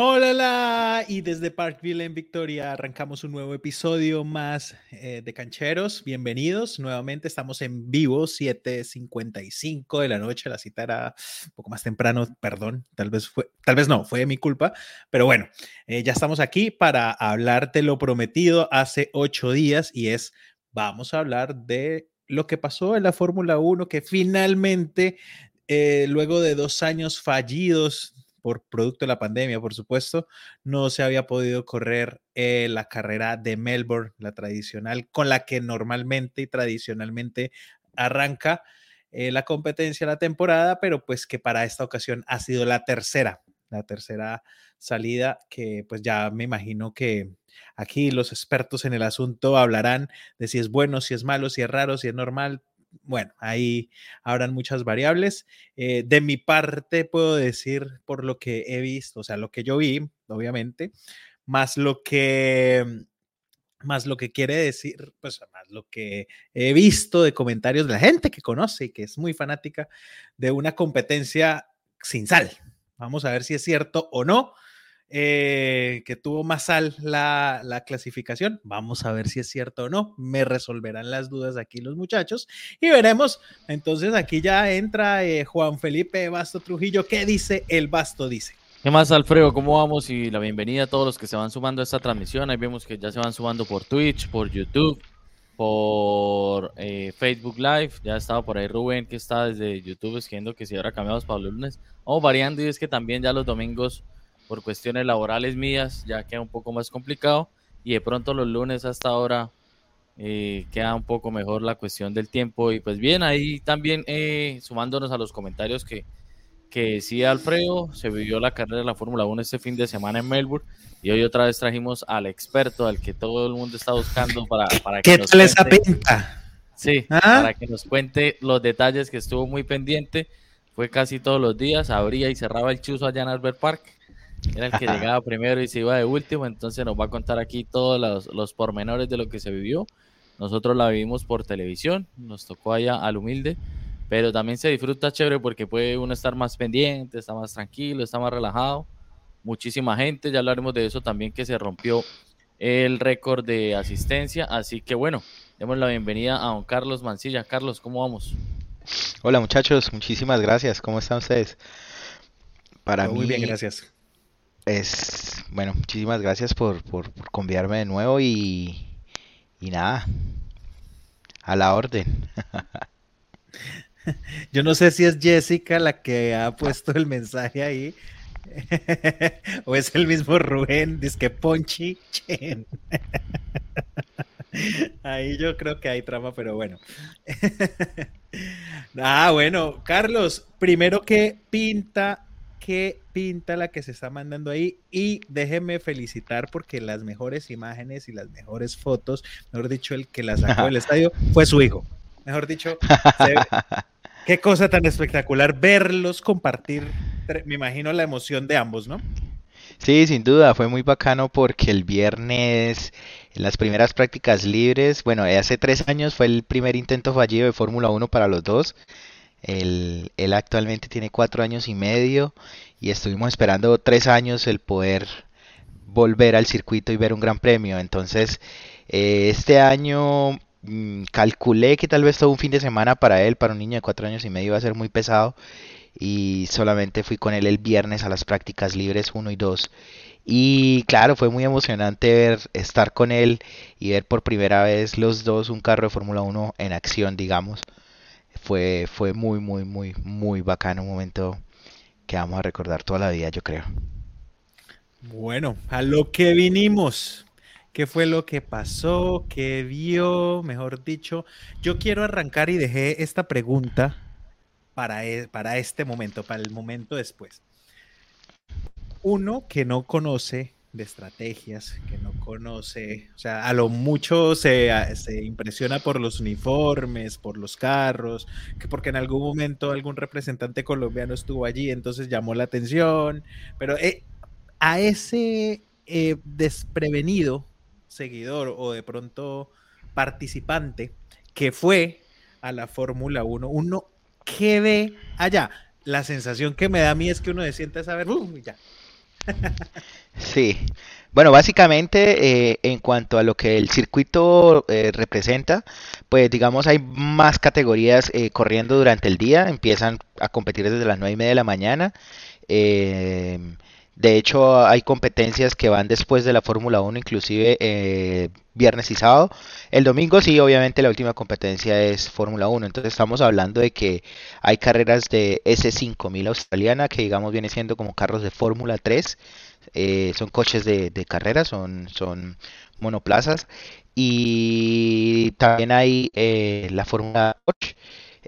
Hola, y desde Parkville en Victoria arrancamos un nuevo episodio más eh, de Cancheros. Bienvenidos. Nuevamente estamos en vivo, 7:55 de la noche. La cita era un poco más temprano, perdón. Tal vez fue, tal vez no, fue mi culpa. Pero bueno, eh, ya estamos aquí para hablar de lo prometido hace ocho días y es, vamos a hablar de lo que pasó en la Fórmula 1, que finalmente, eh, luego de dos años fallidos por producto de la pandemia, por supuesto, no se había podido correr eh, la carrera de Melbourne, la tradicional, con la que normalmente y tradicionalmente arranca eh, la competencia, la temporada, pero pues que para esta ocasión ha sido la tercera, la tercera salida que pues ya me imagino que aquí los expertos en el asunto hablarán de si es bueno, si es malo, si es raro, si es normal, bueno, ahí habrán muchas variables. Eh, de mi parte, puedo decir por lo que he visto, o sea, lo que yo vi, obviamente, más lo que más lo que quiere decir, pues más lo que he visto de comentarios de la gente que conoce y que es muy fanática de una competencia sin sal. Vamos a ver si es cierto o no. Eh, que tuvo más sal la, la, clasificación. Vamos a ver si es cierto o no. Me resolverán las dudas aquí los muchachos y veremos. Entonces aquí ya entra eh, Juan Felipe Basto Trujillo. ¿Qué dice el Basto? Dice. ¿Qué más, Alfredo? ¿Cómo vamos? Y la bienvenida a todos los que se van sumando a esta transmisión. Ahí vemos que ya se van sumando por Twitch, por YouTube, por eh, Facebook Live. Ya estaba por ahí Rubén, que está desde YouTube escribiendo que si ahora cambiamos para los lunes. Vamos variando y es que también ya los domingos por cuestiones laborales mías ya queda un poco más complicado y de pronto los lunes hasta ahora eh, queda un poco mejor la cuestión del tiempo y pues bien, ahí también eh, sumándonos a los comentarios que, que decía Alfredo, se vivió la carrera de la Fórmula 1 este fin de semana en Melbourne y hoy otra vez trajimos al experto, al que todo el mundo está buscando para, para que ¿Qué nos tal esa pinta? Sí, ¿Ah? para que nos cuente los detalles que estuvo muy pendiente. Fue casi todos los días, abría y cerraba el chuzo allá en Albert Park era el que llegaba primero y se iba de último, entonces nos va a contar aquí todos los, los, pormenores de lo que se vivió. Nosotros la vivimos por televisión, nos tocó allá al humilde, pero también se disfruta chévere porque puede uno estar más pendiente, está más tranquilo, está más relajado. Muchísima gente, ya hablaremos de eso también que se rompió el récord de asistencia, así que bueno, demos la bienvenida a don Carlos Mancilla. Carlos, ¿cómo vamos? Hola muchachos, muchísimas gracias, ¿cómo están ustedes? Para Muy bien, gracias es, bueno, muchísimas gracias por, por, convidarme de nuevo y, y nada, a la orden. Yo no sé si es Jessica la que ha puesto el mensaje ahí. o es el mismo Rubén, dice Ponchi Chen. Ahí yo creo que hay trama, pero bueno. ah, bueno, Carlos, primero que pinta qué pinta la que se está mandando ahí y déjeme felicitar porque las mejores imágenes y las mejores fotos, mejor dicho, el que las sacó del estadio fue su hijo. Mejor dicho, qué cosa tan espectacular verlos compartir, me imagino la emoción de ambos, ¿no? Sí, sin duda, fue muy bacano porque el viernes, en las primeras prácticas libres, bueno, hace tres años fue el primer intento fallido de Fórmula 1 para los dos. Él, él, actualmente tiene cuatro años y medio y estuvimos esperando tres años el poder volver al circuito y ver un gran premio. Entonces, eh, este año mmm, calculé que tal vez todo un fin de semana para él, para un niño de cuatro años y medio, iba a ser muy pesado y solamente fui con él el viernes a las prácticas libres 1 y 2. Y claro, fue muy emocionante ver, estar con él y ver por primera vez los dos un carro de Fórmula 1 en acción, digamos fue, fue muy, muy, muy, muy bacano, un momento que vamos a recordar toda la vida, yo creo. Bueno, a lo que vinimos. ¿Qué fue lo que pasó? ¿Qué vio? Mejor dicho, yo quiero arrancar y dejé esta pregunta para, e, para este momento, para el momento después. Uno que no conoce de estrategias que no conoce, o sea, a lo mucho se, se, impresiona por los uniformes, por los carros, que porque en algún momento algún representante colombiano estuvo allí, entonces llamó la atención, pero eh, a ese eh, desprevenido seguidor o de pronto participante que fue a la Fórmula 1, uno que ve allá, la sensación que me da a mí es que uno se siente a saber, ya, Sí. Bueno, básicamente eh, en cuanto a lo que el circuito eh, representa, pues digamos hay más categorías eh, corriendo durante el día, empiezan a competir desde las 9 y media de la mañana. em, de hecho, hay competencias que van después de la Fórmula 1, inclusive eh, viernes y sábado. El domingo sí, obviamente la última competencia es Fórmula 1. Entonces estamos hablando de que hay carreras de S5000 australiana, que digamos viene siendo como carros de Fórmula 3. Eh, son coches de, de carrera, son, son monoplazas. Y también hay eh, la Fórmula 8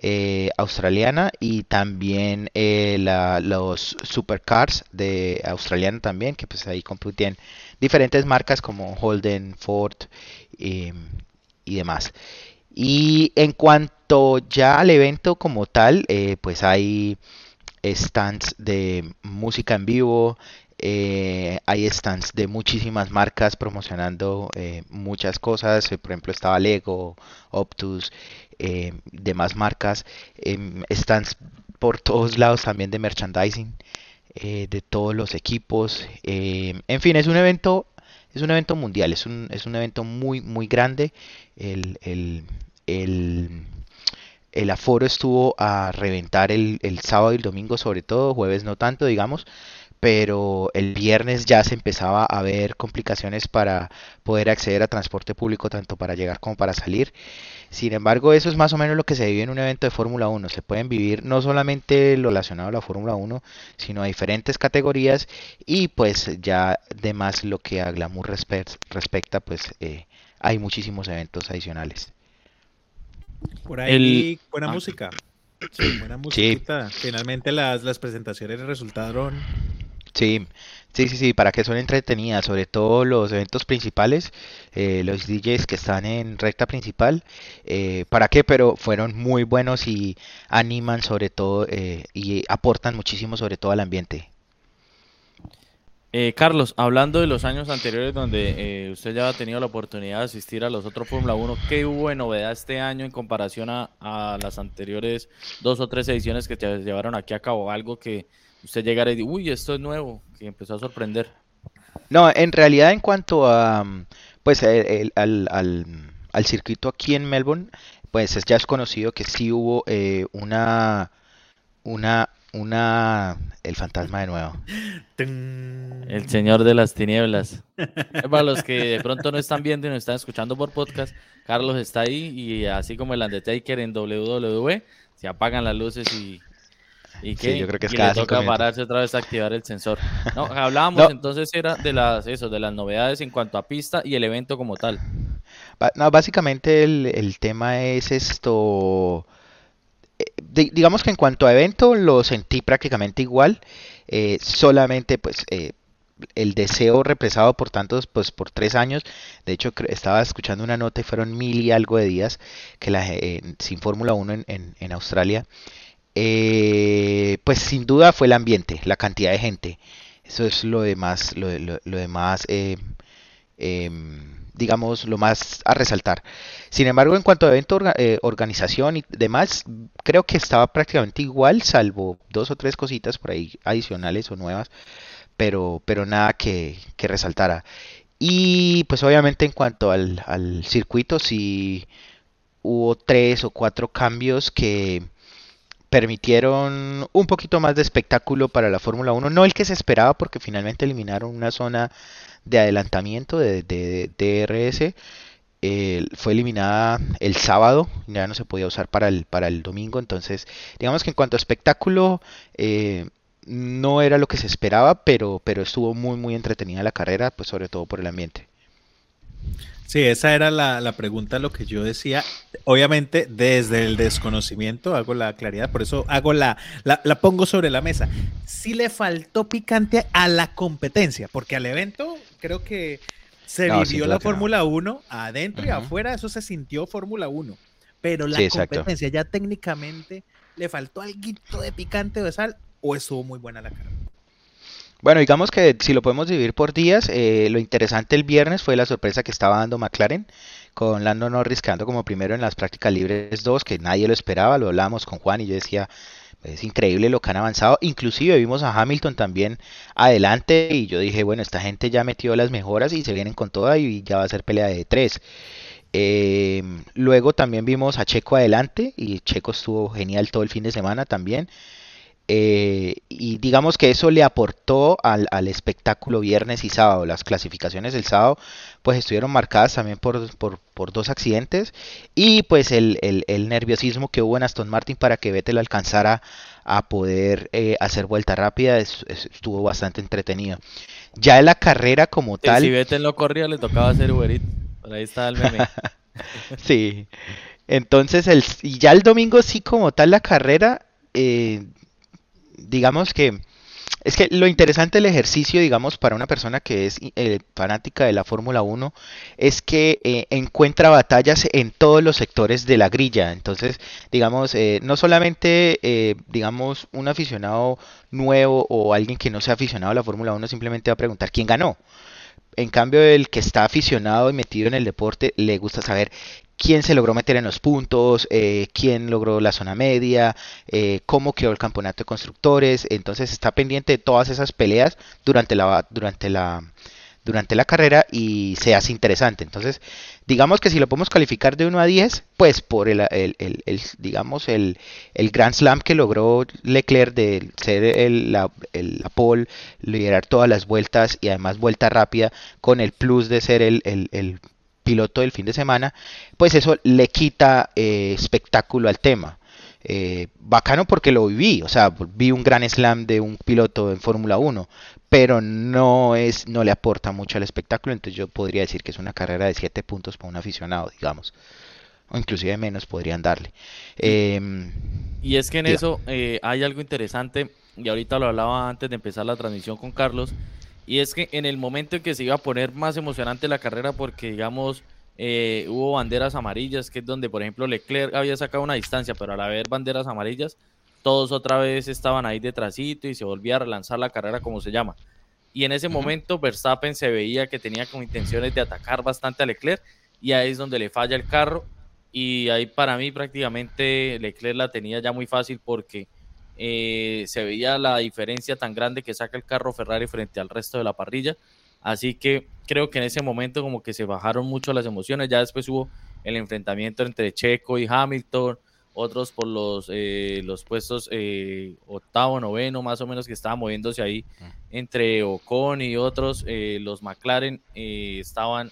eh, australiana y también eh, la- los supercars de australiana también, que pues ahí compiten diferentes marcas como Holden, Ford eh, y demás. Y en cuanto ya al evento como tal, pues hay stands de música en vivo, eh, hay stands de muchísimas marcas promocionando eh, muchas cosas, eh, por ejemplo estaba Lego, Optus, eh, demás marcas, em, stands por todos lados también de merchandising, de todos los equipos, em, en fin, es un evento, es un evento mundial, es un, es un evento muy, muy grande, el, el, el, el aforo estuvo a reventar el, el sábado y el domingo sobre todo, jueves no tanto, digamos, pero el viernes ya se empezaba a ver complicaciones para poder acceder a transporte público tanto para llegar como para salir. Sin embargo, eso es más o menos lo que se vive en un evento de Fórmula 1. Se pueden vivir no solamente lo relacionado a la Fórmula 1, sino a diferentes categorías y pues ya de más lo que a Glamour respe- respecta, pues eh, hay muchísimos eventos adicionales. Por ahí El... buena ah, música. Sí, buena Sí, musiquita. Finalmente las, las presentaciones resultaron. Sí, sí, sí, sí, para que son entretenidas, sobre todo los eventos principales, eh, los DJs que están en recta principal, eh, ¿para qué? Pero fueron muy buenos y animan sobre todo eh, y aportan muchísimo sobre todo al ambiente. Eh, Carlos, hablando de los años anteriores donde eh, usted ya ha tenido la oportunidad de asistir a los otros Fórmula 1, ¿qué hubo de novedad este año en comparación a, a las anteriores dos o tres ediciones que se llevaron aquí a cabo? Algo que usted llegara y diga, uy, esto es nuevo, que empezó a sorprender. No, en realidad en cuanto a, pues, el- el- al, al- al circuito aquí en Melbourne, pues es- ya es conocido que sí hubo eh, una, una, una, el fantasma de nuevo. El Señor de las Tinieblas. Eh, Para los que de pronto no están viendo y nos están escuchando por podcast, Carlos está ahí y así como el Undertaker en WWE, se apagan las luces y, y, Sí, ¿qué? yo creo que es y cada le toca minutos. pararse otra vez a activar el sensor. No, hablábamos No, entonces era de las, eso, de las novedades en cuanto a pista y el evento como tal. no, básicamente el, el tema es esto. eh, di- digamos que en cuanto a evento lo sentí prácticamente igual, eh, solamente pues eh, el deseo represado por tantos, pues por tres años, de hecho estaba escuchando una nota y fueron mil y algo de días que la, sin Fórmula 1 en, en- en Australia, eh, pues sin duda fue el ambiente, la cantidad de gente, eso es lo de más, lo lo- eh, em, digamos, lo más a resaltar. Sin embargo, en cuanto a evento, eh, organización y demás, creo que estaba prácticamente igual, salvo dos o tres cositas por ahí adicionales o nuevas, pero, pero nada que, que resaltara. Y pues obviamente en cuanto al, al circuito, sí hubo tres o cuatro cambios que permitieron un poquito más de espectáculo para la Fórmula 1, no el que se esperaba porque finalmente eliminaron una zona de adelantamiento de, de- de DRS, fue eliminada el sábado, ya no se podía usar para el, para el domingo, entonces digamos que en cuanto a espectáculo eh, no era lo que se esperaba, pero, pero estuvo muy muy entretenida la carrera, pues sobre todo por el ambiente. Sí, esa era la, la pregunta, lo que yo decía. Obviamente, desde el desconocimiento hago la claridad, por eso hago la, la, la pongo sobre la mesa. Sí le faltó picante a la competencia, porque al evento creo que se No, vivió la no. Fórmula 1 adentro y afuera, eso se sintió Fórmula 1. Pero la Sí, exacto. competencia ya técnicamente le faltó algo de picante o de sal o estuvo muy buena la carrera. Bueno, digamos que si lo podemos dividir por días, eh, lo interesante el viernes fue la sorpresa que estaba dando McLaren con Lando Norris quedando como primero en las prácticas libres 2, que nadie lo esperaba, lo hablábamos con Juan y yo decía, es increíble lo que han avanzado. Inclusive vimos a Hamilton también adelante y yo dije, bueno, esta gente ya metió las mejoras y se vienen con toda y ya va a ser pelea de tres. Eh, luego también vimos a Checo adelante y Checo estuvo genial todo el fin de semana también. Eh, y digamos que eso le aportó al, espectáculo viernes y sábado. Las clasificaciones del sábado pues estuvieron marcadas también por, por, dos accidentes y pues el, nerviosismo que hubo en Aston Martin para que Vettel alcanzara a poder eh, hacer vuelta rápida estuvo bastante entretenido. Ya en la carrera como tal... Si Vettel no corría le tocaba hacer Uber ahí está el meme. sí. Entonces, el, y ya el domingo sí como tal la carrera... Eh, digamos que es que lo interesante del ejercicio, digamos, para una persona que es eh, fanática de la Fórmula 1, es que eh, encuentra batallas en todos los sectores de la grilla. Entonces, digamos, eh, no solamente, digamos, un aficionado nuevo o alguien que no sea aficionado a la Fórmula 1 simplemente va a preguntar quién ganó. En cambio, el que está aficionado y metido en el deporte le gusta saber quién se logró meter en los puntos, eh, quién logró la zona media, eh, cómo quedó el campeonato de constructores. Entonces está pendiente de todas esas peleas durante la, durante la, durante la carrera y se hace interesante. Entonces, digamos que si lo podemos calificar de 1 a 10, pues por el, el, digamos, el, el Grand Slam que logró Leclerc de ser el, la, la pole, liderar todas las vueltas y además vuelta rápida, con el plus de ser el, el piloto del fin de semana, pues eso le quita eh, espectáculo al tema. Eh, bacano porque lo viví, o sea, vi un gran slam de un piloto en Fórmula 1, pero no es, no le aporta mucho al espectáculo, entonces yo podría decir que es una carrera de 7 puntos para un aficionado, digamos, o inclusive menos podrían darle. Em, y es que en eso eh, hay algo interesante, y ahorita lo hablaba antes de empezar la transmisión con Carlos, y es que en el momento en que se iba a poner más emocionante la carrera, porque digamos, eh, hubo banderas amarillas, que es donde, por ejemplo, Leclerc había sacado una distancia, pero al haber banderas amarillas, todos otra vez estaban ahí detrásito y se volvía a relanzar la carrera como se llama. Y en ese momento Verstappen se veía que tenía como intenciones de atacar bastante a Leclerc y ahí es donde le falla el carro y ahí para mí prácticamente Leclerc la tenía ya muy fácil porque eh, se veía la diferencia tan grande que saca el carro Ferrari frente al resto de la parrilla. Así que creo que en ese momento como que se bajaron mucho las emociones. Ya después hubo el enfrentamiento entre Checo y Hamilton, otros por los, eh, los puestos eh, octavo, noveno, más o menos que estaban moviéndose ahí entre Ocon y otros. los McLaren estaban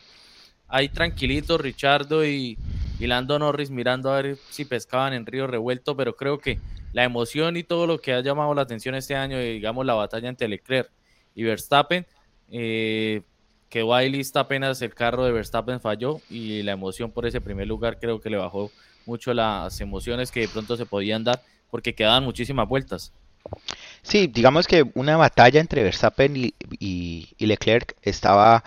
ahí tranquilitos, Richardo y, y Lando Norris mirando a ver si pescaban en río revuelto, pero creo que la emoción y todo lo que ha llamado la atención este año, digamos la batalla entre Leclerc y Verstappen, eh, quedó ahí lista apenas el carro de Verstappen falló y la emoción por ese primer lugar creo que le bajó mucho las emociones que de pronto se podían dar porque quedaban muchísimas vueltas. Sí, digamos que una batalla entre Verstappen y Leclerc estaba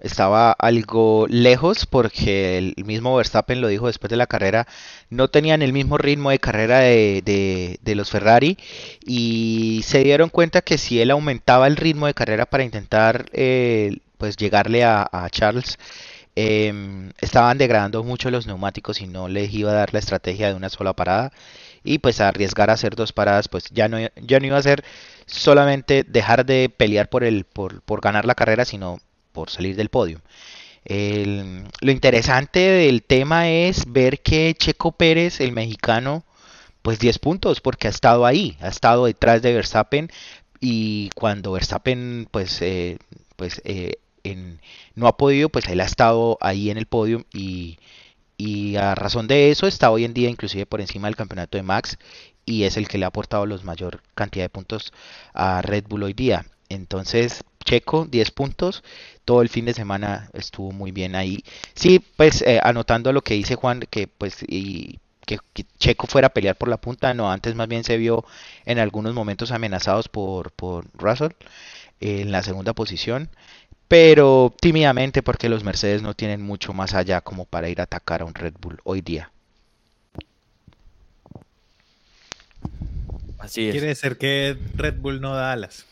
estaba algo lejos porque el mismo Verstappen lo dijo después de la carrera, no tenían el mismo ritmo de carrera de, los Ferrari y se dieron cuenta que si él aumentaba el ritmo de carrera para intentar eh, pues llegarle a, Charles, em, estaban degradando mucho los neumáticos y no les iba a dar la estrategia de una sola parada y pues arriesgar a hacer dos paradas pues ya no, ya no iba a ser solamente dejar de pelear por, el, por, por ganar la carrera, sino por salir del podio. lo interesante del tema es ver que Checo Pérez, el mexicano, pues 10 puntos, porque ha estado ahí, ha estado detrás de Verstappen y cuando Verstappen pues, eh, pues eh, no ha podido, pues él ha estado ahí en el podio y, y a razón de eso está hoy en día inclusive por encima del campeonato de Max y es el que le ha aportado la mayor cantidad de puntos a Red Bull hoy día. Entonces, Checo, 10 puntos. Todo el fin de semana estuvo muy bien ahí. Sí, pues eh, anotando lo que dice Juan, que pues y, que, Checo fuera a pelear por la punta, no, antes más bien se vio en algunos momentos amenazados por, por Russell en la segunda posición, pero tímidamente porque los Mercedes no tienen mucho más allá como para ir a atacar a un Red Bull hoy día. Así es. Quiere decir que Red Bull no da alas.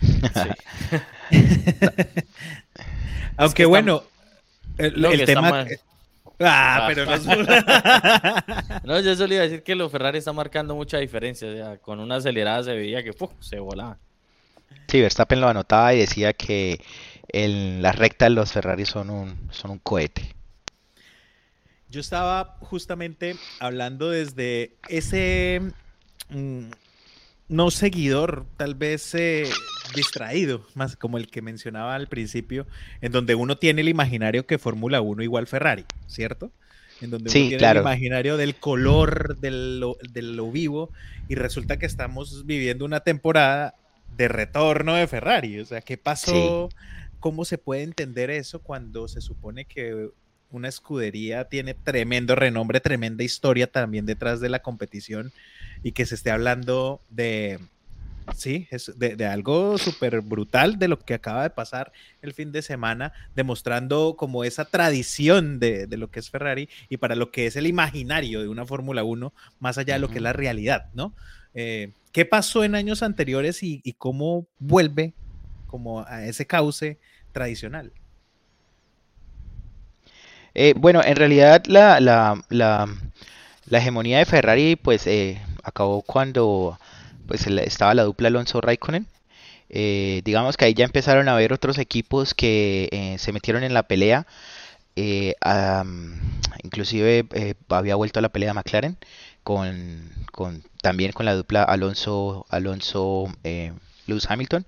Aunque bueno, el, tema... Ah, pero no No, yo solo iba a decir que los Ferrari están marcando mucha diferencia. O sea, con una acelerada se veía que se volaba. Sí, Verstappen lo anotaba y decía que en la recta los Ferrari son un, son un cohete. Yo estaba justamente hablando desde ese mm, no seguidor, tal vez eh, distraído, más como el que mencionaba al principio, en donde uno tiene el imaginario que Fórmula 1 igual Ferrari, ¿cierto? En donde uno tiene el imaginario del color, de lo vivo, y resulta que estamos viviendo una temporada de retorno de Ferrari. O sea, ¿qué pasó? ¿Cómo se puede entender eso cuando se supone que una escudería tiene tremendo renombre, tremenda historia también detrás de la competición y que se esté hablando de, sí, es de, algo súper brutal de lo que acaba de pasar el fin de semana, demostrando como esa tradición de, lo que es Ferrari y para lo que es el imaginario de una Fórmula 1, más allá de lo que es la realidad, ¿no? Eh, ¿Qué pasó en años anteriores y, y cómo vuelve como a ese cauce tradicional? Eh, bueno, en realidad la, la, la, hegemonía de Ferrari pues eh, acabó cuando pues estaba la dupla Alonso Raikkonen. Eh, digamos que ahí ya empezaron a haber otros equipos que se metieron en la pelea. inclusive había vuelto a la pelea McLaren con, con, también con la dupla Alonso Alonso Lewis Hamilton.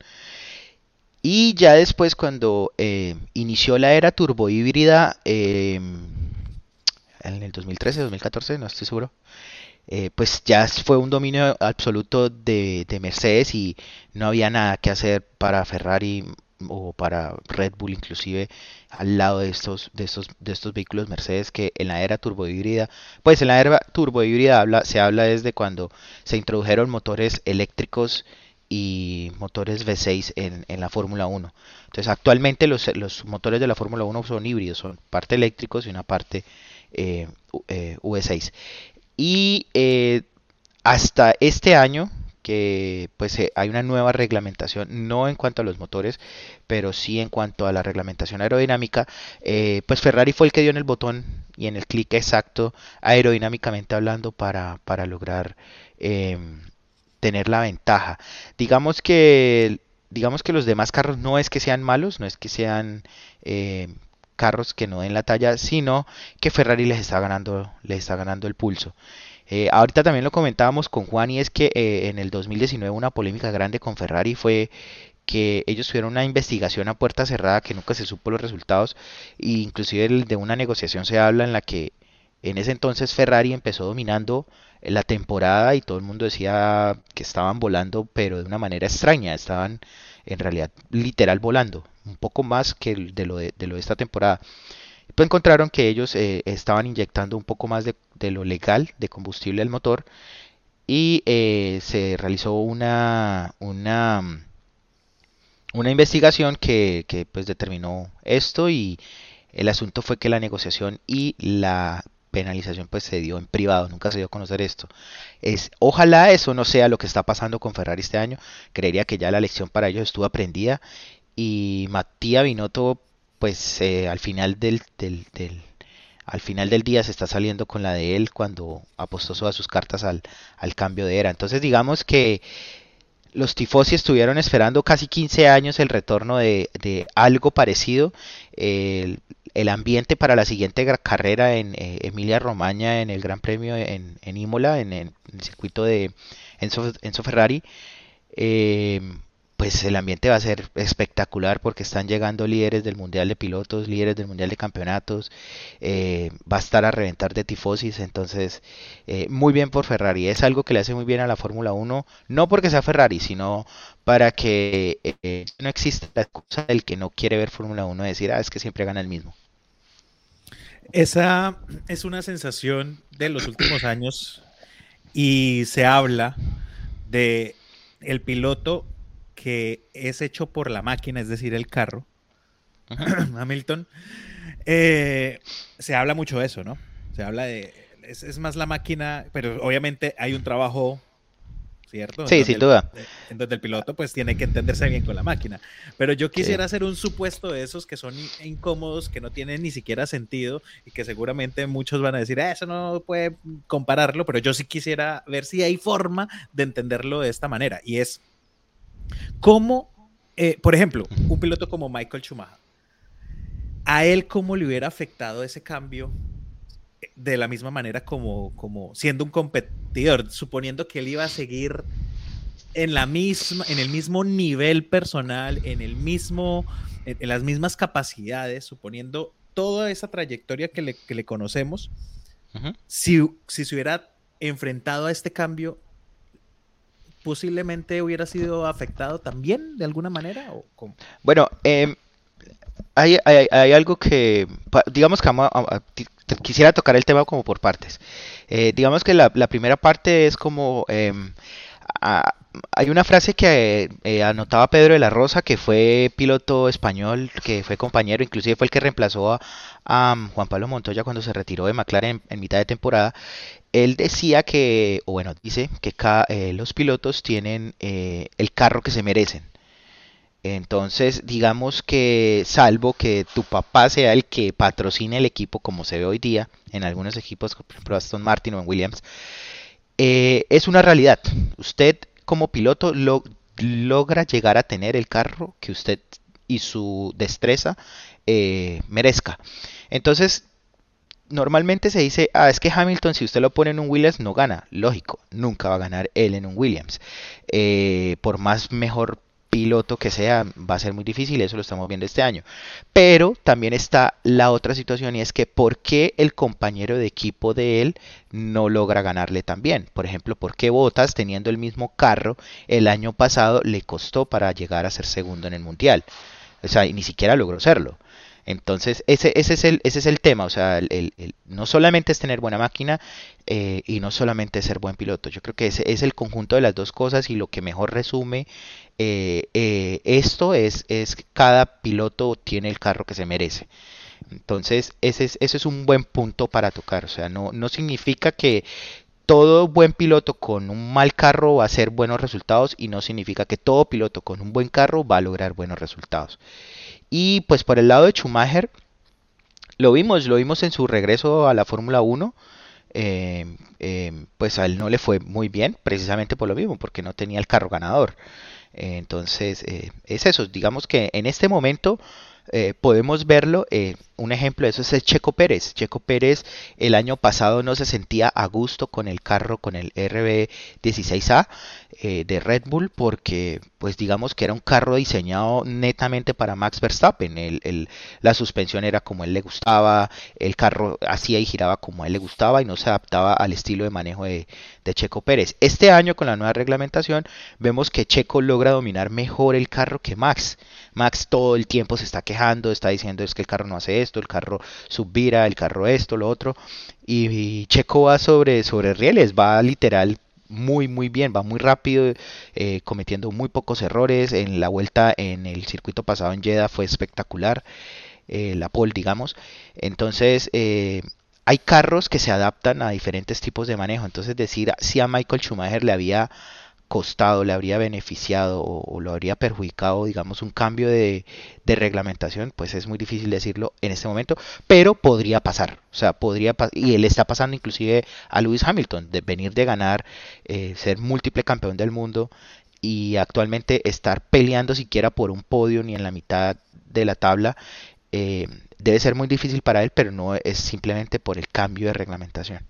Y ya después cuando eh, inició la era turbo híbrida, em, en el 2013, 2014, no estoy seguro, eh, pues ya fue un dominio absoluto de, Mercedes y no había nada que hacer para Ferrari o para Red Bull inclusive al lado de estos, de estos, de estos vehículos Mercedes que en la era turbo híbrida, pues en la era turbo híbrida habla, se habla desde cuando se introdujeron motores eléctricos y motores V6 en, en la Fórmula 1. Entonces actualmente los, los motores de la Fórmula 1 son híbridos, son parte eléctricos y una parte eh, eh, V6. Y eh, hasta este año que pues hay una nueva reglamentación, no en cuanto a los motores, pero sí en cuanto a la reglamentación aerodinámica, pues Ferrari fue el que dio en el botón y en el clic exacto aerodinámicamente hablando para, para lograr tener la ventaja. Digamos que, digamos que los demás carros no es que sean malos, no es que sean eh, carros que no den la talla, sino que Ferrari les está ganando, les está ganando el pulso. Eh, ahorita también lo comentábamos con Juan y es que eh, en el 2019 una polémica grande con Ferrari fue que ellos tuvieron una investigación a puerta cerrada que nunca se supo los resultados e inclusive de una negociación se habla en la que en ese entonces Ferrari empezó dominando la temporada y todo el mundo decía que estaban volando, pero de una manera extraña, estaban en realidad literal volando, un poco más que de lo de, lo de esta temporada. Pues encontraron que ellos eh, estaban inyectando un poco más de, lo legal de combustible al motor y eh, se realizó una, una, una investigación que, que pues determinó esto y el asunto fue que la negociación y la penalización pues se dio en privado, nunca se dio a conocer esto. Es, ojalá eso no sea lo que está pasando con Ferrari este año, creería que ya la lección para ellos estuvo aprendida y Matías Binotto pues eh, al final del, del, al final del día se está saliendo con la de él cuando apostó todas sus cartas al, al cambio de era. Entonces digamos que los tifosi estuvieron esperando casi 15 años el retorno de, de algo parecido. El, ambiente para la siguiente carrera en eh, Emilia Romagna, en el Gran Premio en, Imola, en, el circuito de Enzo, Ferrari, eh, pues el ambiente va a ser espectacular porque están llegando líderes del Mundial de Pilotos, líderes del Mundial de Campeonatos, eh, va a estar a reventar de tifosis, entonces muy bien por Ferrari, es algo que le hace muy bien a la Fórmula 1, no porque sea Ferrari, sino para que no exista la excusa del que no quiere ver Fórmula 1 decir, ah, es que siempre gana el mismo. Esa es una sensación de los últimos años y se habla de el piloto que es hecho por la máquina, es decir, el carro, Hamilton. Eh, se habla mucho de eso, ¿no? Se habla de, es, más la máquina, pero obviamente hay un trabajo ¿cierto? Sí, sin duda. En donde el piloto pues tiene que entenderse bien con la máquina. Pero yo quisiera hacer un supuesto de esos que son incómodos, que no tienen ni siquiera sentido y que seguramente muchos van a decir, ah, eso no puede compararlo, pero yo sí quisiera ver si hay forma de entenderlo de esta manera. Y es cómo, eh, por ejemplo, un piloto como Michael Schumacher, a él cómo le hubiera afectado ese cambio de la misma manera como, como siendo un competidor, suponiendo que él iba a seguir en la misma, en el mismo nivel personal, en el mismo, en, las mismas capacidades, suponiendo toda esa trayectoria que le, que le conocemos, si, si se hubiera enfrentado a este cambio, posiblemente hubiera sido afectado también de alguna manera? ¿o Bueno, eh, hay, hay, algo que, digamos que quisiera tocar el tema como por partes. Eh, digamos que la, primera parte es como... Hay una frase que eh, anotaba Pedro de la Rosa, que fue piloto español, que fue compañero, inclusive fue el que reemplazó a, Juan Pablo Montoya cuando se retiró de McLaren en, mitad de temporada. Él decía que, o bueno, dice que eh, los pilotos tienen el carro que se merecen. Entonces, digamos que salvo que tu papá sea el que patrocine el equipo, como se ve hoy día en algunos equipos, por ejemplo Aston Martin o en Williams, eh, es una realidad. Usted como piloto lo, logra llegar a tener el carro que usted y su destreza eh, merezca. Entonces, normalmente se dice, ah, es que Hamilton si usted lo pone en un Williams no gana. Lógico, nunca va a ganar él en un Williams. Eh, por más mejor piloto que sea, va a ser muy difícil, eso lo estamos viendo este año. Pero también está la otra situación y es que por qué el compañero de equipo de él no logra ganarle también. Por ejemplo, por qué Bottas teniendo el mismo carro el año pasado le costó para llegar a ser segundo en el mundial. O sea, y ni siquiera logró serlo. Entonces, ese, ese, es, el, ese es el tema, o sea, el, no solamente es tener buena máquina eh, y no solamente ser buen piloto, yo creo que ese es el conjunto de las dos cosas y lo que mejor resume eh, eh, esto es, es cada piloto tiene el carro que se merece. Entonces, ese es, ese es un buen punto para tocar, o sea, no, no significa que, todo buen piloto con un mal carro va a hacer buenos resultados y no significa que todo piloto con un buen carro va a lograr buenos resultados. Y pues por el lado de Schumacher, lo vimos, lo vimos en su regreso a la Fórmula 1. Eh, pues a él no le fue muy bien, precisamente por lo mismo, porque no tenía el carro ganador. Entonces, eh, es eso, digamos que en este momento podemos verlo un ejemplo de eso es el Checo Pérez. Checo Pérez el año pasado no se sentía a gusto con el carro, con el RB16A eh, de Red Bull, porque pues digamos que era un carro diseñado netamente para Max Verstappen. La suspensión era como él le gustaba, el carro hacía y giraba como él le gustaba y no se adaptaba al estilo de manejo de, de Checo Pérez. Este año con la nueva reglamentación vemos que Checo logra dominar mejor el carro que Max. Max todo el tiempo se está quejando, está diciendo es que el carro no hace esto el carro subvira, el carro esto, lo otro. Y, Checo va sobre, sobre rieles, va literal muy muy bien, va muy rápido, eh, cometiendo muy pocos errores. En la vuelta en el circuito pasado en Jeddah fue espectacular, eh, la pole digamos. Entonces eh, hay carros que se adaptan a diferentes tipos de manejo. Entonces decir si a Michael Schumacher le había costado, le habría beneficiado o, lo habría perjudicado, digamos, un cambio de, reglamentación, pues es muy difícil decirlo en este momento, pero podría pasar, o sea, podría y él está pasando inclusive a Lewis Hamilton, de venir de ganar, eh, ser múltiple campeón del mundo y actualmente estar peleando siquiera por un podio ni en la mitad de la tabla, eh, debe ser muy difícil para él, pero no es simplemente por el cambio de reglamentación.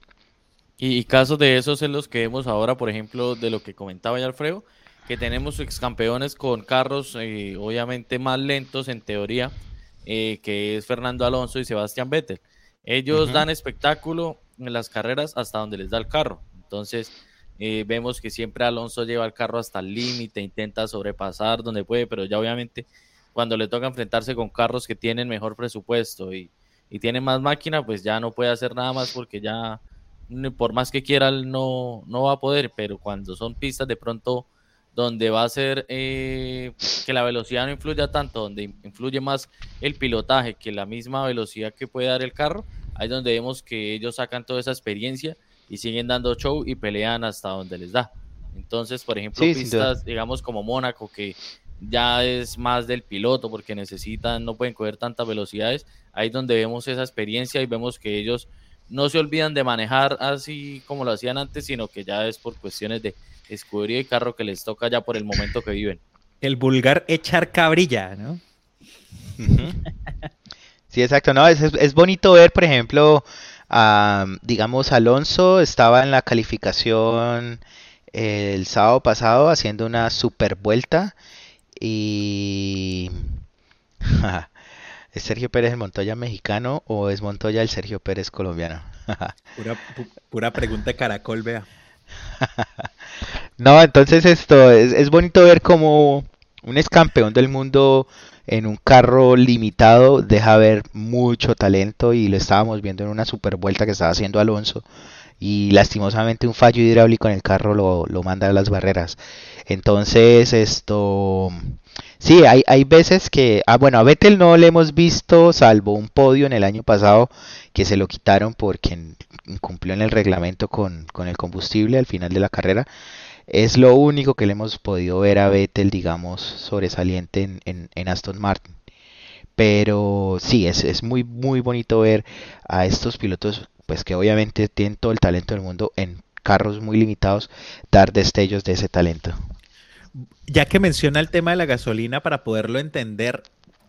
Y, casos de esos en los que vemos ahora, por ejemplo, de lo que comentaba ya Alfredo, que tenemos ex campeones con carros eh, obviamente más lentos en teoría, eh, que es Fernando Alonso y Sebastián Vettel. Ellos dan espectáculo en las carreras hasta donde les da el carro. Entonces, eh, vemos que siempre Alonso lleva el carro hasta el límite, intenta sobrepasar donde puede, pero ya obviamente cuando le toca enfrentarse con carros que tienen mejor presupuesto y, y tienen más máquina, pues ya no puede hacer nada más porque ya por más que quiera, no, no va a poder, pero cuando son pistas de pronto donde va a ser eh, que la velocidad no influya tanto, donde influye más el pilotaje que la misma velocidad que puede dar el carro, ahí es donde vemos que ellos sacan toda esa experiencia y siguen dando show y pelean hasta donde les da. Entonces, por ejemplo, pistas, digamos, como Mónaco, que ya es más del piloto porque necesitan, no pueden coger tantas velocidades, ahí es donde vemos esa experiencia y vemos que ellos no se olvidan de manejar así como lo hacían antes, sino que ya es por cuestiones de escudería y carro que les toca ya por el momento que viven. El vulgar echar cabrilla, ¿no? Sí, exacto. No, es, es bonito ver, por ejemplo, digamos, Alonso estaba en la calificación el sábado pasado haciendo una super vuelta y... ¿Es Sergio Pérez el Montoya mexicano o es Montoya el Sergio Pérez colombiano? pura, pregunta de caracol, vea. no, entonces esto es, es bonito ver cómo un ex campeón del mundo en un carro limitado deja ver mucho talento y lo estábamos viendo en una super vuelta que estaba haciendo Alonso y lastimosamente un fallo hidráulico en el carro lo, lo manda a las barreras. Entonces esto... Sí, hay, hay veces que... Ah, bueno, a Vettel no le hemos visto, salvo un podio en el año pasado, que se lo quitaron porque incumplió en el reglamento con, con el combustible al final de la carrera. Es lo único que le hemos podido ver a Vettel, digamos, sobresaliente en, Aston Martin. Pero sí, es, es, muy, muy bonito ver a estos pilotos, pues que obviamente tienen todo el talento del mundo en carros muy limitados, dar destellos de ese talento. Ya que menciona el tema de la gasolina, para poderlo entender,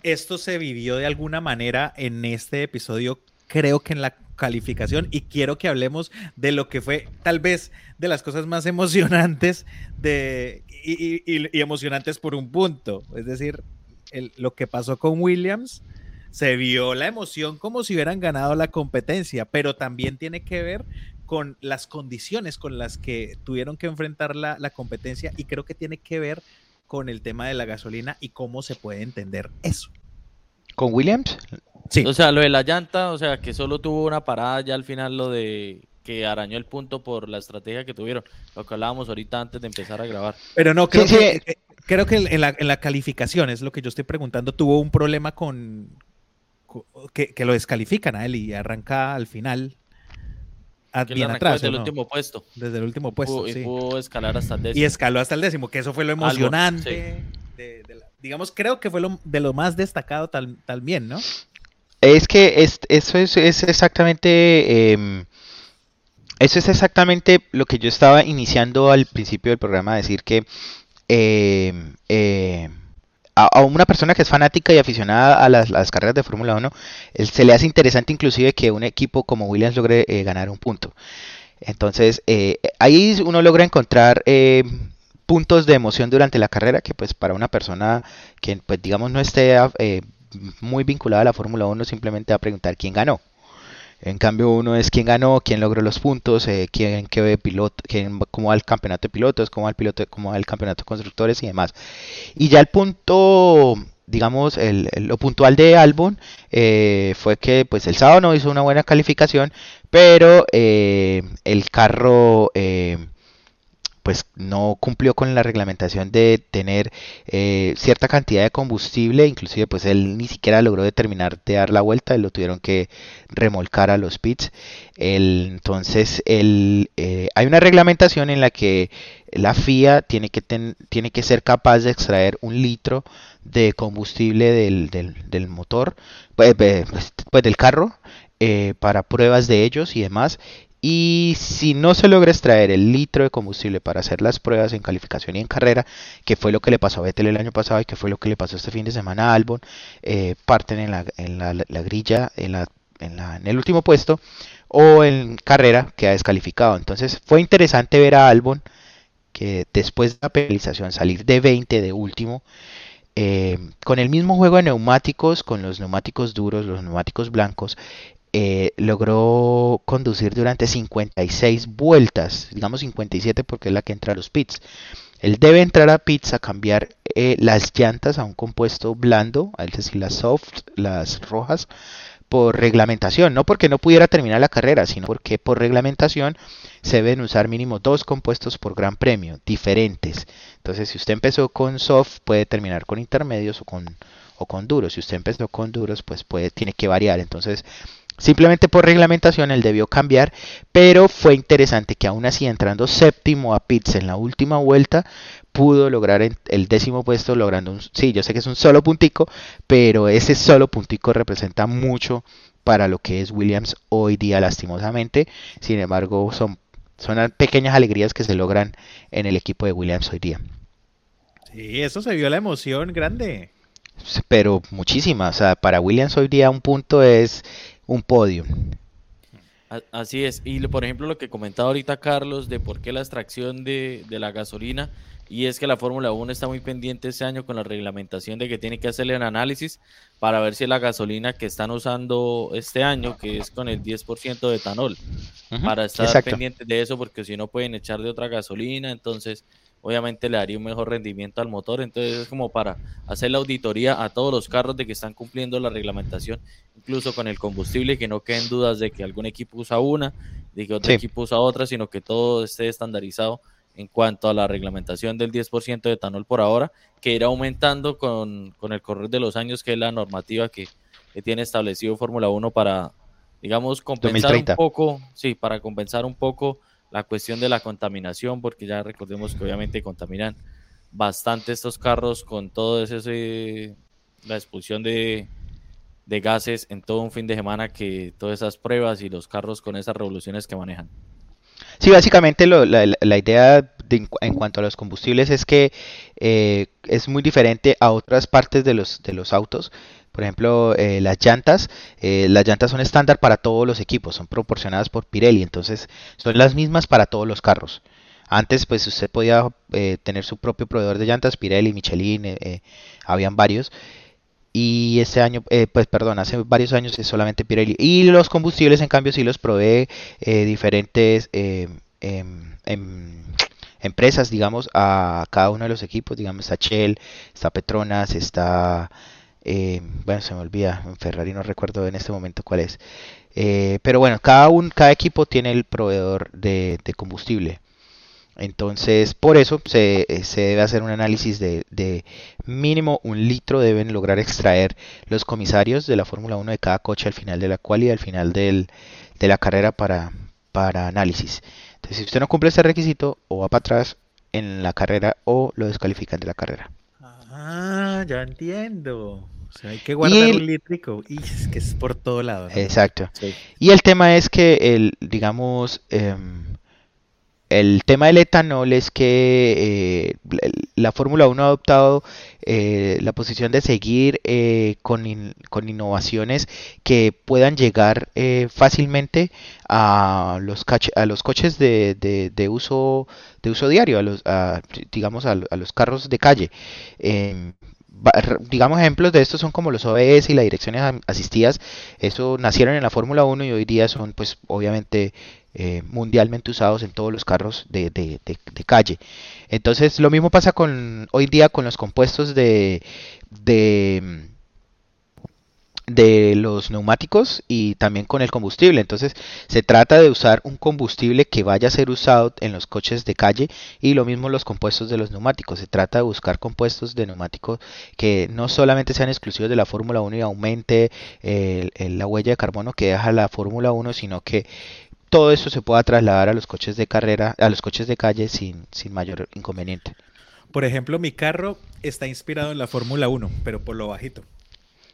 esto se vivió de alguna manera en este episodio, creo que en la calificación y quiero que hablemos de lo que fue tal vez de las cosas más emocionantes de, y, emocionantes por un punto. Es decir, lo que pasó con Williams, se vio la emoción como si hubieran ganado la competencia, pero también tiene que ver con las condiciones con las que tuvieron que enfrentar la, la competencia y creo que tiene que ver con el tema de la gasolina y cómo se puede entender eso. ¿Con Williams? O sea, lo de la llanta, o sea, que solo tuvo una parada ya al final, lo de que arañó el punto por la estrategia que tuvieron, lo que hablábamos ahorita antes de empezar a grabar. Pero no, creo que, eh, creo que en la, en la calificación, es lo que yo estoy preguntando, tuvo un problema con, que, lo descalifican a él y arranca al final bien atrás. Desde el último puesto. Desde el último puesto. Y pudo escalar hasta el décimo. Y escaló hasta el décimo, que eso fue lo emocionante. digamos, creo que fue lo, de lo más destacado también, ¿no? Es que es, eso es, exactamente... Em, eso es exactamente lo que yo estaba iniciando al principio del programa, decir que em, em, a, una persona que es fanática y aficionada a las, carreras de Fórmula 1, se le hace interesante inclusive que un equipo como Williams logre eh, ganar un punto. Entonces, eh, ahí uno logra encontrar puntos de emoción durante la carrera que pues para una persona que pues digamos no esté eh, muy vinculada a la Fórmula 1 simplemente a preguntar quién ganó. En cambio, uno es quién ganó, quién logró los puntos, eh, quién qué piloto, quién, cómo va el campeonato de pilotos, cómo va el piloto, cómo va campeonato de constructores y demás. Y ya el punto, digamos, el, lo puntual de Albon eh, fue que pues el sábado no hizo una buena calificación, pero eh, el carro pues no cumplió con la reglamentación de tener eh, cierta cantidad de combustible, inclusive pues él ni siquiera logró determinar de dar la vuelta, lo tuvieron que remolcar a los pits. entonces el, eh, hay una reglamentación en la que la FIA tiene que, tiene que ser capaz de extraer un litro de combustible del, del, motor, pues, pues, pues, del carro, eh, para pruebas de ellos y demás y si no se logra extraer el litro de combustible para hacer las pruebas en calificación y en carrera, que fue lo que le pasó a Vettel el año pasado y que fue lo que le pasó este fin de semana a Albon, eh, parten en, la, en la, grilla, en, la, en, en el último puesto, o en carrera queda descalificado. Entonces fue interesante ver a Albon que después de la penalización salir de 20 de último, eh, con el mismo juego de neumáticos, con los neumáticos duros, los neumáticos blancos, eh, logró conducir durante 56 vueltas, digamos 57 porque es la que entra a los pits. Él debe entrar a pits a cambiar eh, las llantas a un compuesto blando, es decir, las soft, las rojas, por reglamentación, no porque no pudiera terminar la carrera, sino porque por reglamentación se deben usar mínimo dos compuestos por gran premio, diferentes. Entonces, si usted empezó con soft, puede terminar con intermedios o con, o con duros. Si usted empezó con duros, pues puede, tiene que variar. Entonces, Simplemente por reglamentación él debió cambiar, pero fue interesante que aún así entrando séptimo a pits en la última vuelta pudo lograr el décimo puesto logrando un... Sí, yo sé que es un solo puntico, pero ese solo puntico representa mucho para lo que es Williams hoy día lastimosamente. Sin embargo, son, son pequeñas alegrías que se logran en el equipo de Williams hoy día. Sí, eso se vio la emoción grande. Pero muchísima, o sea, para Williams hoy día un punto es un podio. Así es. Y por ejemplo, lo que comentaba ahorita Carlos de por qué la extracción de, la gasolina, y es que la Fórmula 1 está muy pendiente este año con la reglamentación de que tiene que hacerle un análisis para ver si la gasolina que están usando este año, que es con el 10% de etanol, para estar pendiente de eso, porque si no pueden echar de otra gasolina, entonces obviamente le daría un mejor rendimiento al motor. Entonces es como para hacer la auditoría a todos los carros de que están cumpliendo la reglamentación, incluso con el combustible, que no queden dudas de que algún equipo usa una, de que otro equipo usa otra, sino que todo esté estandarizado en cuanto a la reglamentación del 10% de etanol por ahora, que irá aumentando con, el correr de los años, que es la normativa que, tiene establecido Fórmula 1 para, digamos, compensar un poco, sí, para compensar un poco la cuestión de la contaminación, porque ya recordemos que obviamente contaminan bastante estos carros con todo ese, la expulsión de, de gases en todo un fin de semana que todas esas pruebas y los carros con esas revoluciones que manejan. Sí, básicamente lo, la, la, idea en cuanto a los combustibles es que eh, es muy diferente a otras partes de los, de los autos. Por ejemplo, eh, las llantas, eh, las llantas son estándar para todos los equipos, son proporcionadas por Pirelli, entonces son las mismas para todos los carros. Antes, pues usted podía eh, tener su propio proveedor de llantas, Pirelli, Michelin, habían varios. Y este año, pues perdón, hace varios años es solamente Pirelli. Y los combustibles, en cambio, sí los provee diferentes em, em, empresas, digamos, a cada uno de los equipos. Digamos, está Shell, está Petronas, está eh, bueno, se me olvida, en Ferrari no recuerdo en este momento cuál es. Eh, pero bueno, cada, un, cada equipo tiene el proveedor de, combustible. Entonces, por eso se, se, debe hacer un análisis de, de, mínimo un litro deben lograr extraer los comisarios de la Fórmula 1 de cada coche al final de la cual y al final del, de la carrera para, para análisis. Si usted no cumple ese requisito, o va para atrás en la carrera o lo descalifican de la carrera. Ah, ya entiendo. O sea, hay que guardar un litrico. Y es que es por todo lado. Exacto. Y el tema es que, el, digamos, em, el tema del etanol es que eh, la Fórmula 1 ha adoptado eh, la posición de seguir eh, con, innovaciones que puedan llegar fácilmente a los, a los coches de, de, uso, de uso diario, a los, digamos a, a, los carros de calle. Digamos ejemplos de esto son como los OBS y las direcciones asistidas, eso nacieron en la Fórmula 1 y hoy día son pues obviamente eh, mundialmente usados en todos los carros de, de, de, calle. Entonces lo mismo pasa con hoy día con los compuestos de, de los neumáticos y también con el combustible. Entonces se trata de usar un combustible que vaya a ser usado en los coches de calle y lo mismo los compuestos de los neumáticos. Se trata de buscar compuestos de neumáticos que no solamente sean exclusivos de la Fórmula 1 y aumente la huella de carbono que deja la Fórmula 1, sino que todo eso se pueda trasladar a los coches de carrera, a los coches de calle sin, sin mayor inconveniente. Por ejemplo, mi carro está inspirado en la Fórmula 1, pero por lo bajito.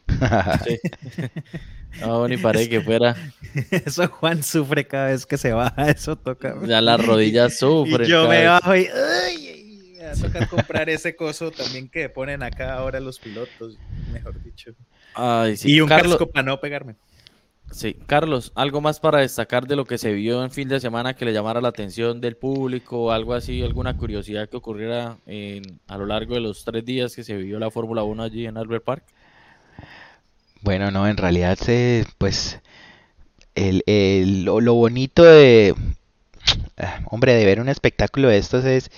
No, ni paré que fuera. Eso Juan sufre cada vez que se baja, eso toca. Ya las rodillas sufren. yo me bajo y ¡ay! a tocar comprar ese coso también que ponen acá ahora los pilotos, mejor dicho. Y un Carlos... casco para no pegarme. Sí, Carlos, algo más para destacar de lo que se vio en fin de semana que le llamara la atención del público, algo así, alguna curiosidad que ocurriera a lo largo de los tres días que se vivió la Fórmula 1 allí en Albert Park. Bueno, no, en realidad, pues, el, lo, bonito de, ah, hombre, de ver un espectáculo de estos es,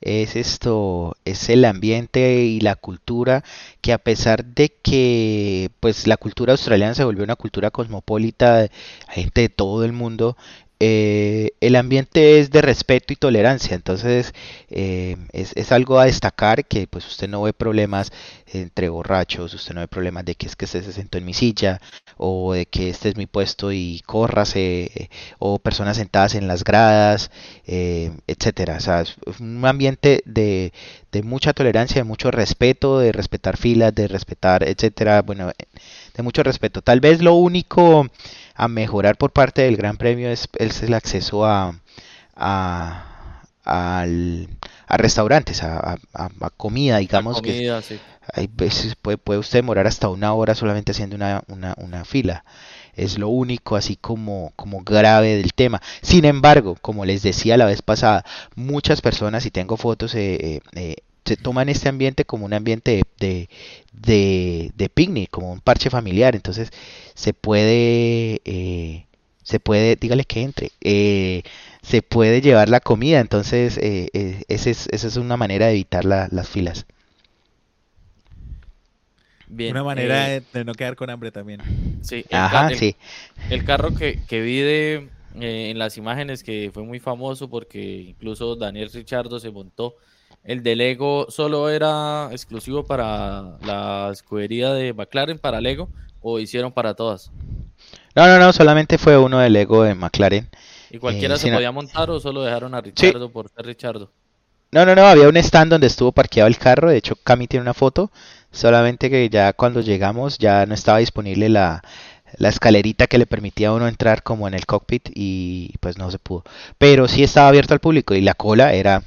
es esto, es el ambiente y la cultura que a pesar de que, pues, la cultura australiana se volvió una cultura cosmopolita, gente de todo el mundo, eh, el ambiente es de respeto y tolerancia, entonces eh, es, algo a destacar que pues usted no ve problemas entre borrachos, usted no ve problemas de que es que se sentó en mi silla o de que este es mi puesto y córrase eh, o personas sentadas en las gradas, etcétera. O sea, es un ambiente de, de mucha tolerancia, de mucho respeto, de respetar filas, de respetar, etcétera. Bueno, de mucho respeto. Tal vez lo único a mejorar por parte del Gran Premio es, el acceso a, a, a restaurantes, a, a, comida, digamos que hay veces puede, puede, usted demorar hasta una hora solamente haciendo una, una, una fila es lo único así como, como grave del tema. Sin embargo, como les decía la vez pasada, muchas personas, y tengo fotos, eh, eh, eh se toman este ambiente como un ambiente de, de, de, picnic, como un parche familiar. Entonces se puede, eh, se puede, dígale que entre, eh, se puede llevar la comida. Entonces eh, eh esa, es, esa es una manera de evitar la, las filas. Bien, una manera de, no quedar con hambre también. Sí, el, Ajá, sí. el carro que, que vi de, en las imágenes que fue muy famoso porque incluso Daniel Richardo se montó el de Lego solo era exclusivo para la escudería de McLaren, para Lego, o hicieron para todas? No, no, no, solamente fue uno de Lego de McLaren. ¿Y cualquiera eh, se podía montar o solo dejaron a Richardo por ser Richardo? No, no, no, había un stand donde estuvo parqueado el carro, de hecho Cami tiene una foto, solamente que ya cuando llegamos ya no estaba disponible la, la escalerita que le permitía a uno entrar como en el cockpit y pues no se pudo. Pero sí estaba abierto al público y la cola era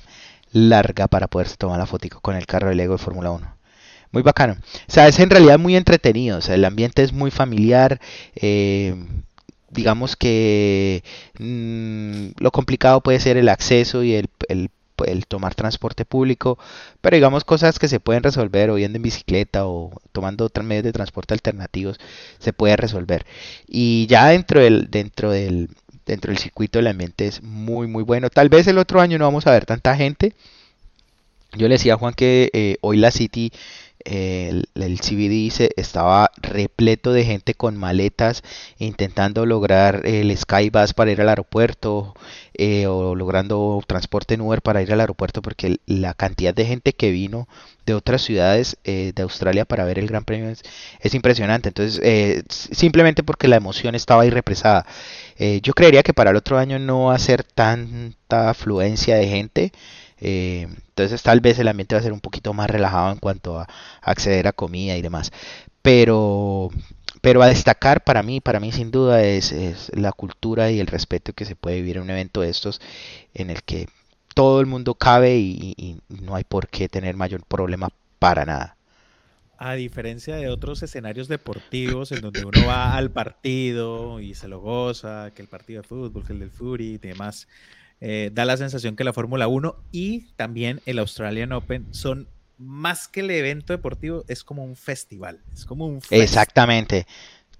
larga para poderse tomar la fotico con el carro de Lego de Fórmula 1. Muy bacano. O sea, es en realidad muy entretenido. O sea, el ambiente es muy familiar. Eh, digamos que mm, lo complicado puede ser el acceso y el, el, el, tomar transporte público, pero digamos cosas que se pueden resolver o yendo en bicicleta o tomando otros medios de transporte alternativos se puede resolver. Y ya dentro del, dentro del, dentro del circuito el ambiente es muy muy bueno. Tal vez el otro año no vamos a ver tanta gente. Yo le decía a Juan que eh, hoy la City, el, CBD se, estaba repleto de gente con maletas intentando lograr el Skybus para ir al aeropuerto eh, o logrando transporte en Uber para ir al aeropuerto porque la cantidad de gente que vino de otras ciudades eh, de Australia para ver el Gran Premio es, impresionante. Entonces, simplemente porque la emoción estaba ahí represada. Eh, yo creería que para el otro año no va a ser tanta afluencia de gente. Eh, entonces tal vez el ambiente va a ser un poquito más relajado en cuanto a acceder a comida y demás. Pero, pero a destacar para mí, para mí sin duda es, la cultura y el respeto que se puede vivir en un evento de estos en el que todo el mundo cabe y no hay por qué tener mayor problema para nada a diferencia de otros escenarios deportivos en donde uno va al partido y se lo goza, que el partido de fútbol, que el del Fury y demás, eh, da la sensación que la Fórmula 1 y también el Australian Open son más que el evento deportivo, es como un festival, es como un Exactamente,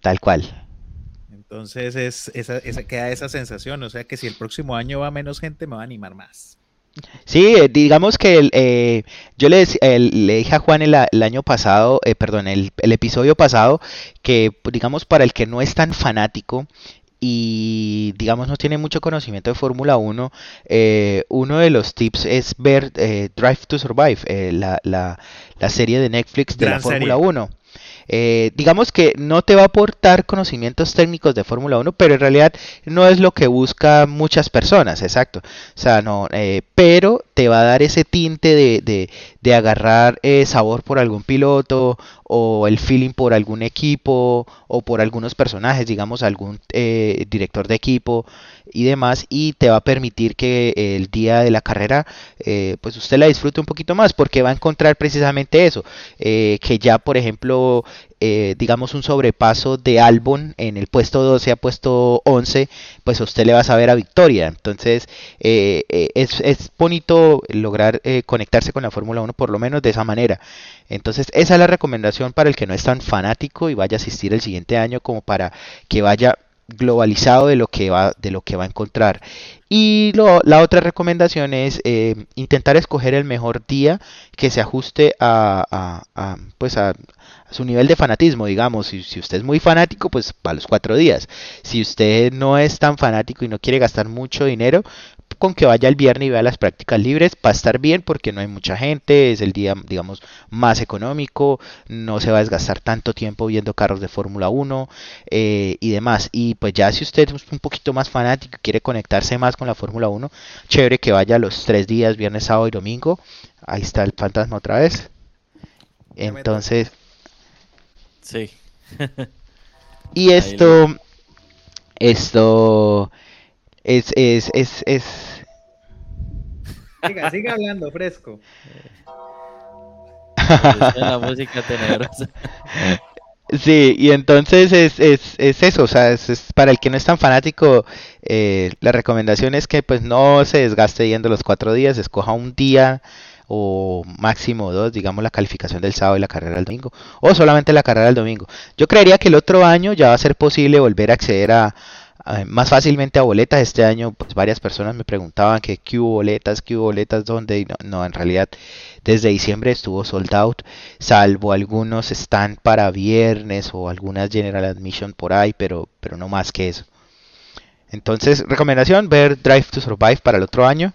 tal cual. Entonces es, esa, esa, queda esa sensación, o sea que si el próximo año va menos gente, me va a animar más. Sí, eh, digamos que eh, yo le, le, dije a Juan el, año pasado, eh, perdón, el, el, episodio pasado, que digamos para el que no es tan fanático y digamos no tiene mucho conocimiento de Fórmula 1, uno de los tips es ver Drive to Survive, la, la, la, serie de Netflix de la Fórmula 1. Eh, digamos que no te va a aportar conocimientos técnicos de Fórmula 1, pero en realidad no es lo que buscan muchas personas, exacto. O sea, no, eh, pero te va a dar ese tinte de, de, agarrar eh, sabor por algún piloto o el feeling por algún equipo o por algunos personajes, digamos algún director de equipo y demás y te va a permitir que el día de la carrera pues usted la disfrute un poquito más porque va a encontrar precisamente eso que ya por ejemplo eh, digamos, un sobrepaso de Albon en el puesto 12 a puesto 11, pues a usted le va a saber a victoria. Entonces, eh, eh, es, es, bonito lograr conectarse con la Fórmula 1 por lo menos de esa manera. Entonces, esa es la recomendación para el que no es tan fanático y vaya a asistir el siguiente año como para que vaya globalizado de lo que va, de lo que va a encontrar. Y la otra recomendación es eh, intentar escoger el mejor día que se ajuste a, pues a, su nivel de fanatismo, digamos. Si, si, usted es muy fanático, pues para los cuatro días. Si usted no es tan fanático y no quiere gastar mucho dinero, con que vaya el viernes y vea las prácticas libres va a estar bien porque no hay mucha gente, es el día, digamos, más económico, no se va a desgastar tanto tiempo viendo carros de Fórmula 1 eh, y demás. Y pues ya si usted es un poquito más fanático y quiere conectarse más con la Fórmula 1, chévere que vaya los tres días, viernes, sábado y domingo. Ahí está el fantasma otra vez. Entonces... Sí. y esto... Esto es, es, es, es... Siga, siga hablando, fresco. la música tenebrosa. Sí, y entonces es, es, es eso, o sea, es, para el que no es tan fanático, eh, la recomendación es que pues no se desgaste yendo los cuatro días, escoja un día o máximo dos, digamos la calificación del sábado y la carrera del domingo, o solamente la carrera del domingo. Yo creería que el otro año ya va a ser posible volver a acceder a, más fácilmente a boletas. Este año, pues varias personas me preguntaban que qué hubo boletas, qué hubo boletas, dónde. No, no, en realidad, desde diciembre estuvo sold out, salvo algunos están para viernes o algunas general admission por ahí, pero, pero no más que eso. Entonces, recomendación, ver Drive to Survive para el otro año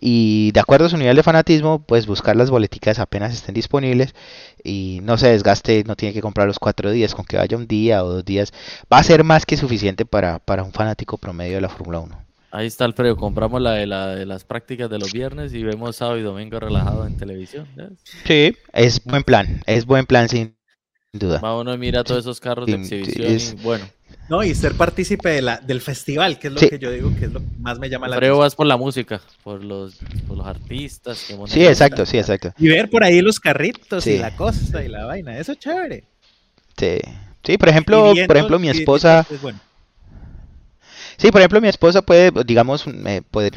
y de acuerdo a su nivel de fanatismo, pues buscar las boleticas apenas estén disponibles y no se desgaste, no tiene que comprar los cuatro días, con que vaya un día o dos días, va a ser más que suficiente para, para un fanático promedio de la Fórmula 1. Ahí está Alfredo, compramos la de, la de las prácticas de los viernes y vemos sábado y domingo relajado en televisión. Sí, es buen plan, es buen plan sin duda. Va uno y mira todos esos carros de exhibición y bueno. No, y ser partícipe de la, del festival, que es lo que yo digo que es lo que más me llama la atención. vas por la música, por los, por los artistas. Que sí, exacto, sí, exacto. Y ver por ahí los carritos y la costa y la vaina, eso es chévere. Sí, sí por ejemplo, por ejemplo mi esposa... Sí, por ejemplo, mi esposa puede, digamos,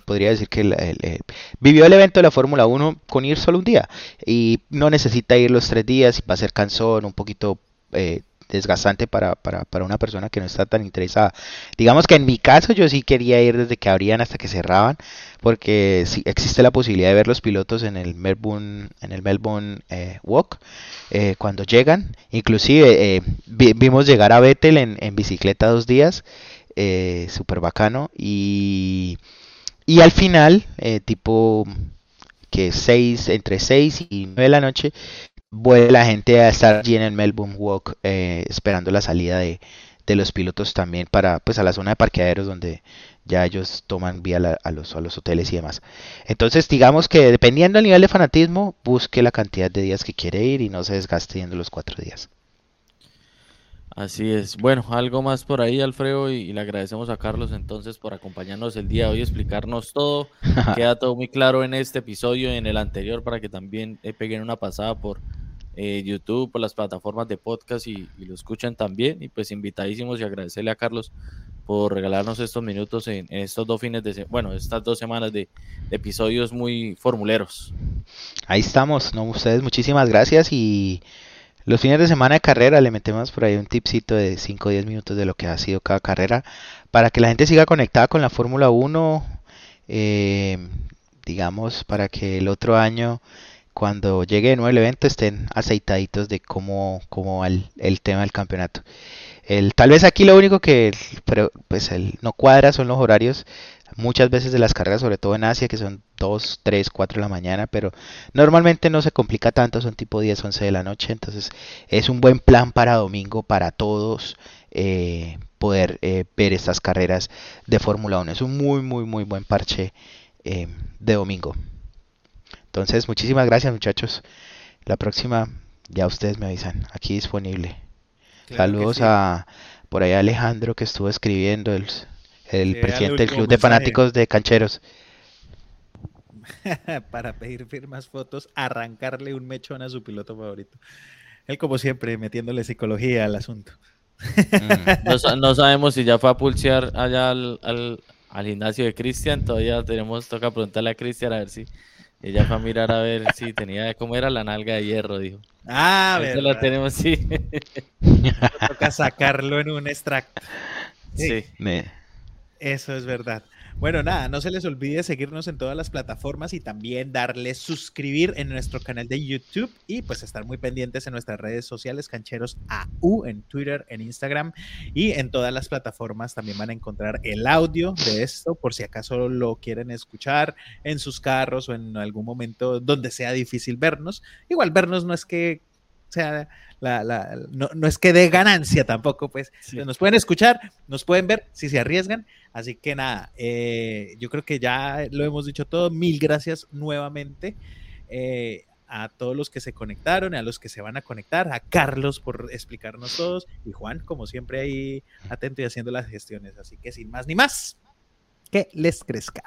podría decir que vivió el evento de la Fórmula 1 con ir solo un día y no necesita ir los tres días y va a ser cansón, un poquito eh, desgastante para, para, para, una persona que no está tan interesada. Digamos que en mi caso yo sí quería ir desde que abrían hasta que cerraban, porque sí existe la posibilidad de ver los pilotos en el Melbourne, en el Melbourne eh, Walk eh, cuando llegan. Inclusive eh, vimos llegar a Vettel en, en bicicleta dos días, súper bacano. Y, y al final, tipo que seis, entre 6 y 9 de la noche, vuelve la gente a estar allí en el Melbourne Walk eh, esperando la salida de, los pilotos también para pues a la zona de parqueaderos donde ya ellos toman vía a, los, a los hoteles y demás. Entonces digamos que dependiendo del nivel de fanatismo, busque la cantidad de días que quiere ir y no se desgaste yendo los cuatro días. Así es. Bueno, algo más por ahí, Alfredo, y, le agradecemos a Carlos entonces por acompañarnos el día de hoy, explicarnos todo. Queda todo muy claro en este episodio y en el anterior para que también eh, peguen una pasada por eh, YouTube, por las plataformas de podcast y, lo escuchan también. Y pues invitadísimos y agradecerle a Carlos por regalarnos estos minutos en, estos dos fines de bueno, estas dos semanas de, episodios muy formuleros. Ahí estamos, no ustedes muchísimas gracias y los fines de semana de carrera le metemos por ahí un tipcito de 5 o 10 minutos de lo que ha sido cada carrera para que la gente siga conectada con la Fórmula 1, eh, digamos, para que el otro año cuando llegue de nuevo el evento estén aceitaditos de cómo, cómo va el, tema del campeonato. El, tal vez aquí lo único que pero, pues el, no cuadra son los horarios muchas veces de las carreras, sobre todo en Asia, que son 2, 3, 4 de la mañana, pero normalmente no se complica tanto, son tipo 10, 11 de la noche, entonces es un buen plan para domingo para todos eh, poder eh, ver estas carreras de Fórmula 1. Es un muy, muy, muy buen parche eh, de domingo. Entonces, muchísimas gracias muchachos. La próxima ya ustedes me avisan. Aquí disponible. Saludos a por ahí Alejandro que estuvo escribiendo, el, el presidente del Club de Fanáticos de Cancheros. Para pedir firmas, fotos, arrancarle un mechón a su piloto favorito. Él, como siempre, metiéndole psicología al asunto. Mm. No, sabemos si ya fue a pulsear allá al, al gimnasio de Cristian. Todavía tenemos, toca preguntarle a Cristian a ver si ella fue a mirar a ver si tenía, cómo era la nalga de hierro, dijo. Ah, ver. la tenemos, sí. Toca sacarlo en un extracto. Sí. Eso es verdad. Bueno, nada, no se les olvide seguirnos en todas las plataformas y también darle suscribir en nuestro canal de YouTube y pues estar muy pendientes en nuestras redes sociales, Cancheros AU, en Twitter, en Instagram y en todas las plataformas también van a encontrar el audio de esto por si acaso lo quieren escuchar en sus carros o en algún momento donde sea difícil vernos. Igual vernos no es que sea la, no, es que dé ganancia tampoco, pues nos pueden escuchar, nos pueden ver si se arriesgan. Así que nada, eh, yo creo que ya lo hemos dicho todo. Mil gracias nuevamente eh, a todos los que se conectaron, a los que se van a conectar, a Carlos por explicarnos todos y Juan, como siempre, ahí atento y haciendo las gestiones. Así que sin más ni más, que les crezca.